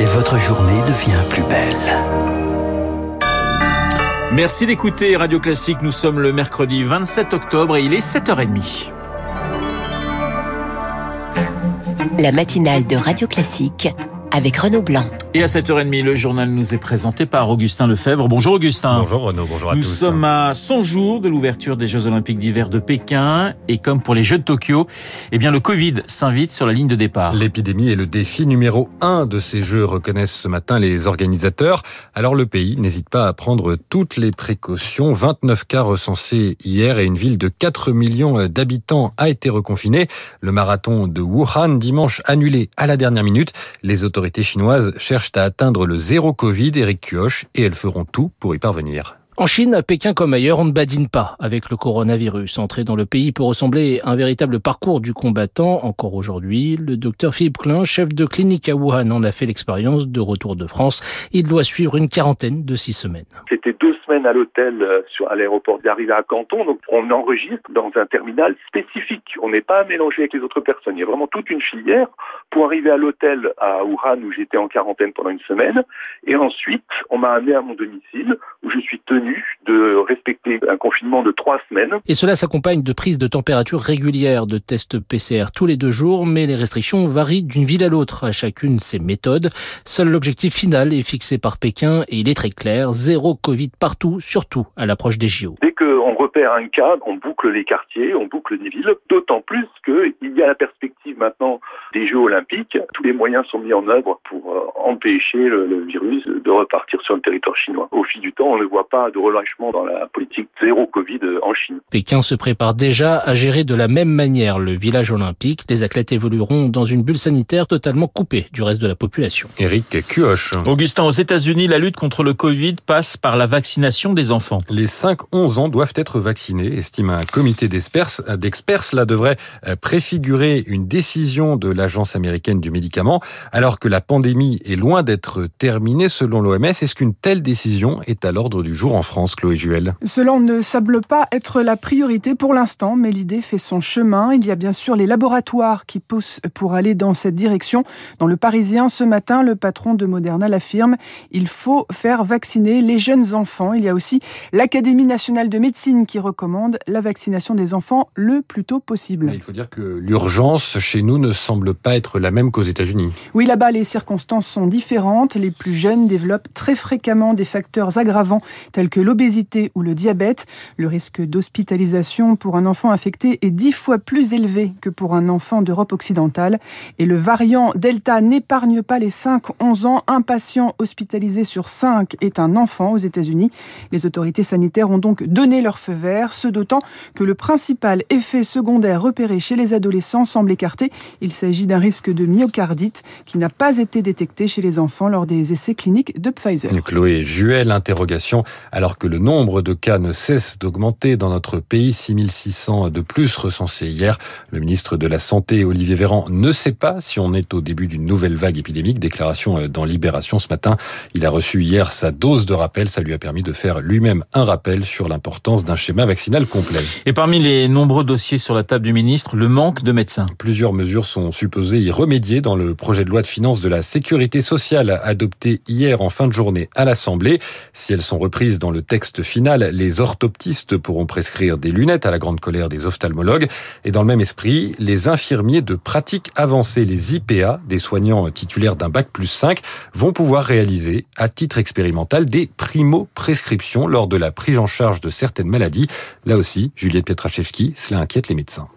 et votre journée devient plus belle. Merci d'écouter Radio Classique. Nous sommes le mercredi 27 octobre et il est 7h30. La matinale de Radio Classique avec Renaud Blanc. Et à 7h30, le journal nous est présenté par Augustin Lefebvre. Bonjour Augustin. Bonjour Renaud, bonjour à nous tous. Nous sommes à 100 jours de l'ouverture des Jeux Olympiques d'hiver de Pékin. Et comme pour les Jeux de Tokyo, eh bien le Covid s'invite sur la ligne de départ. L'épidémie est le défi numéro un de ces Jeux, reconnaissent ce matin les organisateurs. Alors le pays n'hésite pas à prendre toutes les précautions. 29 cas recensés hier et une ville de 4 millions d'habitants a été reconfinée. Le marathon de Wuhan dimanche annulé à la dernière minute. Les autorités chinoises cherchent à atteindre le zéro Covid, Eric Kioch, et elles feront tout pour y parvenir. En Chine, à Pékin comme ailleurs, on ne badine pas avec le coronavirus. Entrer dans le pays peut ressembler à un véritable parcours du combattant. Encore aujourd'hui, le docteur Philippe Klein, chef de clinique à Wuhan, en a fait l'expérience de retour de France. Il doit suivre une quarantaine de six semaines. C'était deux semaines à l'hôtel sur à l'aéroport d'arriver à Canton. Donc on enregistre dans un terminal spécifique. On n'est pas mélangé avec les autres personnes. Il y a vraiment toute une filière pour arriver à l'hôtel à Wuhan où j'étais en quarantaine pendant une semaine. Et ensuite, on m'a amené à mon domicile où je suis tenu de respecter un confinement de trois semaines. Et cela s'accompagne de prises de température régulières, de tests PCR tous les deux jours, mais les restrictions varient d'une ville à l'autre, à chacune ses méthodes. Seul l'objectif final est fixé par Pékin et il est très clair, zéro Covid partout, surtout à l'approche des JO. Repère un cas, on boucle les quartiers, on boucle les villes, d'autant plus qu'il y a la perspective maintenant des Jeux olympiques. Tous les moyens sont mis en œuvre pour empêcher le, le virus de repartir sur le territoire chinois. Au fil du temps, on ne voit pas de relâchement dans la politique zéro Covid en Chine. Pékin se prépare déjà à gérer de la même manière le village olympique. Les athlètes évolueront dans une bulle sanitaire totalement coupée du reste de la population. Eric Kioch. Augustin, aux États-Unis, la lutte contre le Covid passe par la vaccination des enfants. Les 5-11 ans doivent être vaccinés, estime un comité d'experts. Cela devrait préfigurer une décision de l'Agence américaine du médicament, alors que la pandémie est loin d'être terminée selon l'OMS. Est-ce qu'une telle décision est à l'ordre du jour en France, Chloé Juel? Cela ne semble pas être la priorité pour l'instant, mais l'idée fait son chemin. Il y a bien sûr les laboratoires qui poussent pour aller dans cette direction. Dans le Parisien, ce matin, le patron de Moderna l'affirme, il faut faire vacciner les jeunes enfants. Il y a aussi l'Académie nationale de médecine qui recommande la vaccination des enfants le plus tôt possible. Il faut dire que l'urgence chez nous ne semble pas être la même qu'aux États-Unis. Oui, là-bas, les circonstances sont différentes. Les plus jeunes développent très fréquemment des facteurs aggravants tels que l'obésité ou le diabète. Le risque d'hospitalisation pour un enfant infecté est dix fois plus élevé que pour un enfant d'Europe occidentale. Et le variant Delta n'épargne pas les 5-11 ans. Un patient hospitalisé sur 5 est un enfant aux États-Unis. Les autorités sanitaires ont donc donné leur feu ce d'autant que le principal effet secondaire repéré chez les adolescents semble écarté. Il s'agit d'un risque de myocardite qui n'a pas été détecté chez les enfants lors des essais cliniques de Pfizer. Chloé Juel, interrogation. Alors que le nombre de cas ne cesse d'augmenter dans notre pays, 6600 de plus recensés hier, le ministre de la Santé, Olivier Véran, ne sait pas si on est au début d'une nouvelle vague épidémique. Déclaration dans Libération ce matin. Il a reçu hier sa dose de rappel. Ça lui a permis de faire lui-même un rappel sur l'importance d'un schéma vaccinal complet. Et parmi les nombreux dossiers sur la table du ministre, le manque de médecins. Plusieurs mesures sont supposées y remédier dans le projet de loi de finances de la sécurité sociale adopté hier en fin de journée à l'Assemblée. Si elles sont reprises dans le texte final, les orthoptistes pourront prescrire des lunettes à la grande colère des ophtalmologues. Et dans le même esprit, les infirmiers de pratique avancée, les IPA, des soignants titulaires d'un bac plus 5, vont pouvoir réaliser à titre expérimental des primo-prescriptions lors de la prise en charge de certaines maladies. Là aussi, Juliette Pietraszewski, cela inquiète les médecins.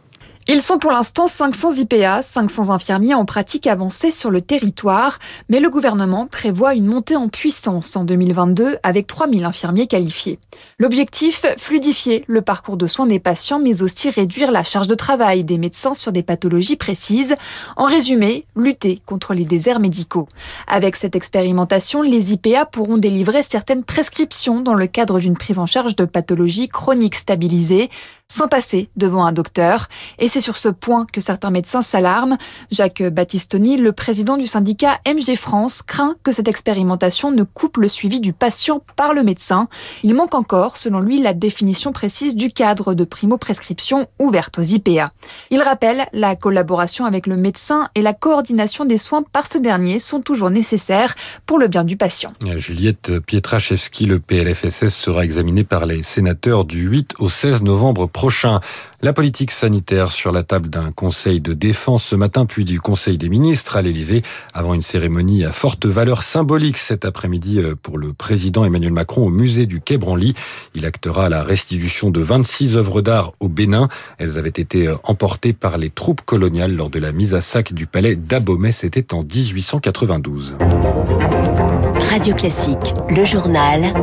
Ils sont pour l'instant 500 IPA, 500 infirmiers en pratique avancée sur le territoire, mais le gouvernement prévoit une montée en puissance en 2022 avec 3000 infirmiers qualifiés. L'objectif, fluidifier le parcours de soins des patients, mais aussi réduire la charge de travail des médecins sur des pathologies précises. En résumé, lutter contre les déserts médicaux. Avec cette expérimentation, les IPA pourront délivrer certaines prescriptions dans le cadre d'une prise en charge de pathologies chroniques stabilisées. sans passer devant un docteur. Et c'est sur ce point que certains médecins s'alarment. Jacques Battistoni, le président du syndicat MG France, craint que cette expérimentation ne coupe le suivi du patient par le médecin. Il manque encore, selon lui, la définition précise du cadre de primo-prescription ouverte aux IPA. Il rappelle la collaboration avec le médecin et la coordination des soins par ce dernier sont toujours nécessaires pour le bien du patient. Juliette Pietraszewski, le PLFSS sera examiné par les sénateurs du 8 au 16 novembre prochain. La politique sanitaire sur la table d'un conseil de défense ce matin, puis du conseil des ministres à l'Elysée, avant une cérémonie à forte valeur symbolique cet après-midi euh, pour le président Emmanuel Macron au musée du Quai Branly. Il actera la restitution de 26 œuvres d'art au Bénin. Elles avaient été euh, emportées par les troupes coloniales lors de la mise à sac du palais d'Abomey. C'était en 1892. Radio Classique, le journal.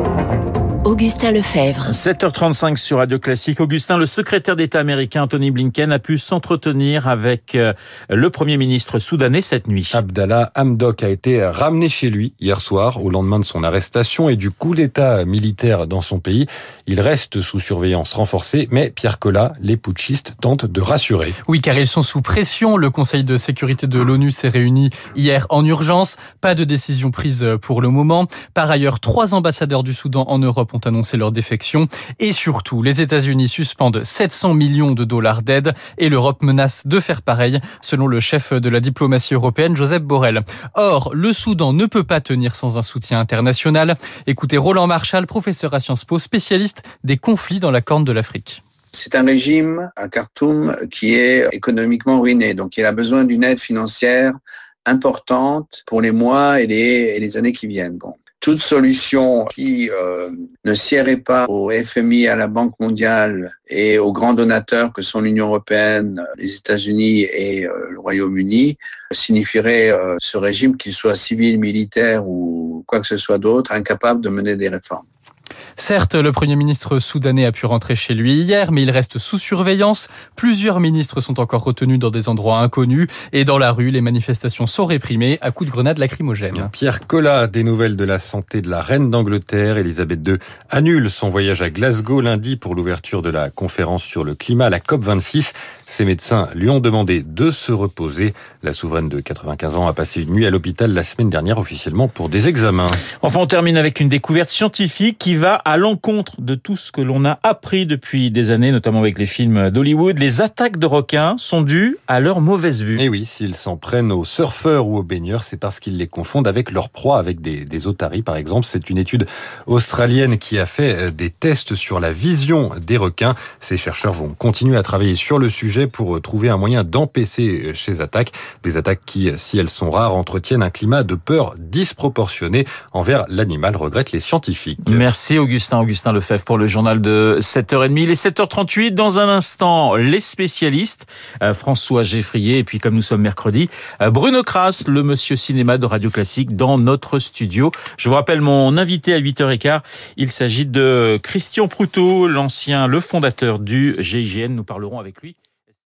Augustin Lefebvre. 7h35 sur Radio Classique. Augustin, le secrétaire d'État américain Anthony Blinken a pu s'entretenir avec euh, le Premier ministre soudanais cette nuit. Abdallah Hamdok a été ramené chez lui hier soir au lendemain de son arrestation et du coup d'État militaire dans son pays. Il reste sous surveillance renforcée, mais Pierre Collat, les putschistes tentent de rassurer. Oui, car ils sont sous pression. Le Conseil de sécurité de l'ONU s'est réuni hier en urgence. Pas de décision prise pour le moment. Par ailleurs, trois ambassadeurs du Soudan en Europe ont annoncé leur défection. Et surtout, les États-Unis suspendent 700 millions de dollars d'aide et l'Europe menace de faire pareil, selon le chef de la diplomatie européenne, Joseph Borrell. Or, le Soudan ne peut pas tenir sans un soutien international. Écoutez Roland Marshall, professeur à Sciences Po, spécialiste des conflits dans la Corne de l'Afrique. C'est un régime à Khartoum qui est économiquement ruiné, donc il a besoin d'une aide financière importante pour les mois et les, années qui viennent. Toute solution qui euh, ne siérait pas au FMI, à la Banque mondiale et aux grands donateurs que sont l'Union européenne, les États-Unis et euh, le Royaume-Uni signifierait euh, ce régime, qu'il soit civil, militaire ou quoi que ce soit d'autre, incapable de mener des réformes. Certes, le Premier ministre soudanais a pu rentrer chez lui hier, mais il reste sous surveillance. Plusieurs ministres sont encore retenus dans des endroits inconnus. Et dans la rue, les manifestations sont réprimées à coups de grenades lacrymogènes. Pierre Collat, des nouvelles de la santé de la reine d'Angleterre. Elisabeth II annule son voyage à Glasgow lundi pour l'ouverture de la conférence sur le climat, la COP26. Ses médecins lui ont demandé de se reposer. La souveraine de 95 ans a passé une nuit à l'hôpital la semaine dernière officiellement pour des examens. Enfin, on termine avec une découverte scientifique qui va à l'encontre de tout ce que l'on a appris depuis des années, notamment avec les films d'Hollywood. Les attaques de requins sont dues à leur mauvaise vue. Et oui, s'ils s'en prennent aux surfeurs ou aux baigneurs, c'est parce qu'ils les confondent avec leur proie, avec des, des otaries par exemple. C'est une étude australienne qui a fait euh, des tests sur la vision des requins. Ces chercheurs vont continuer à travailler sur le sujet pour euh, trouver un moyen d'empêcher euh, ces attaques. Des attaques qui, si elles sont rares, entretiennent un climat de peur disproportionné envers l'animal, regrettent les scientifiques. Merci Augustin, Augustin Lefebvre pour le journal de 7h30. Il est 7h38. Dans un instant, les spécialistes, euh, François Geffrier et puis comme nous sommes mercredi, Bruno Kras, le monsieur cinéma de Radio Classique dans notre studio. Je vous rappelle mon invité à 8h15. Il s'agit de Christian Proutot, l'ancien, le fondateur du GIGN. Nous parlerons avec lui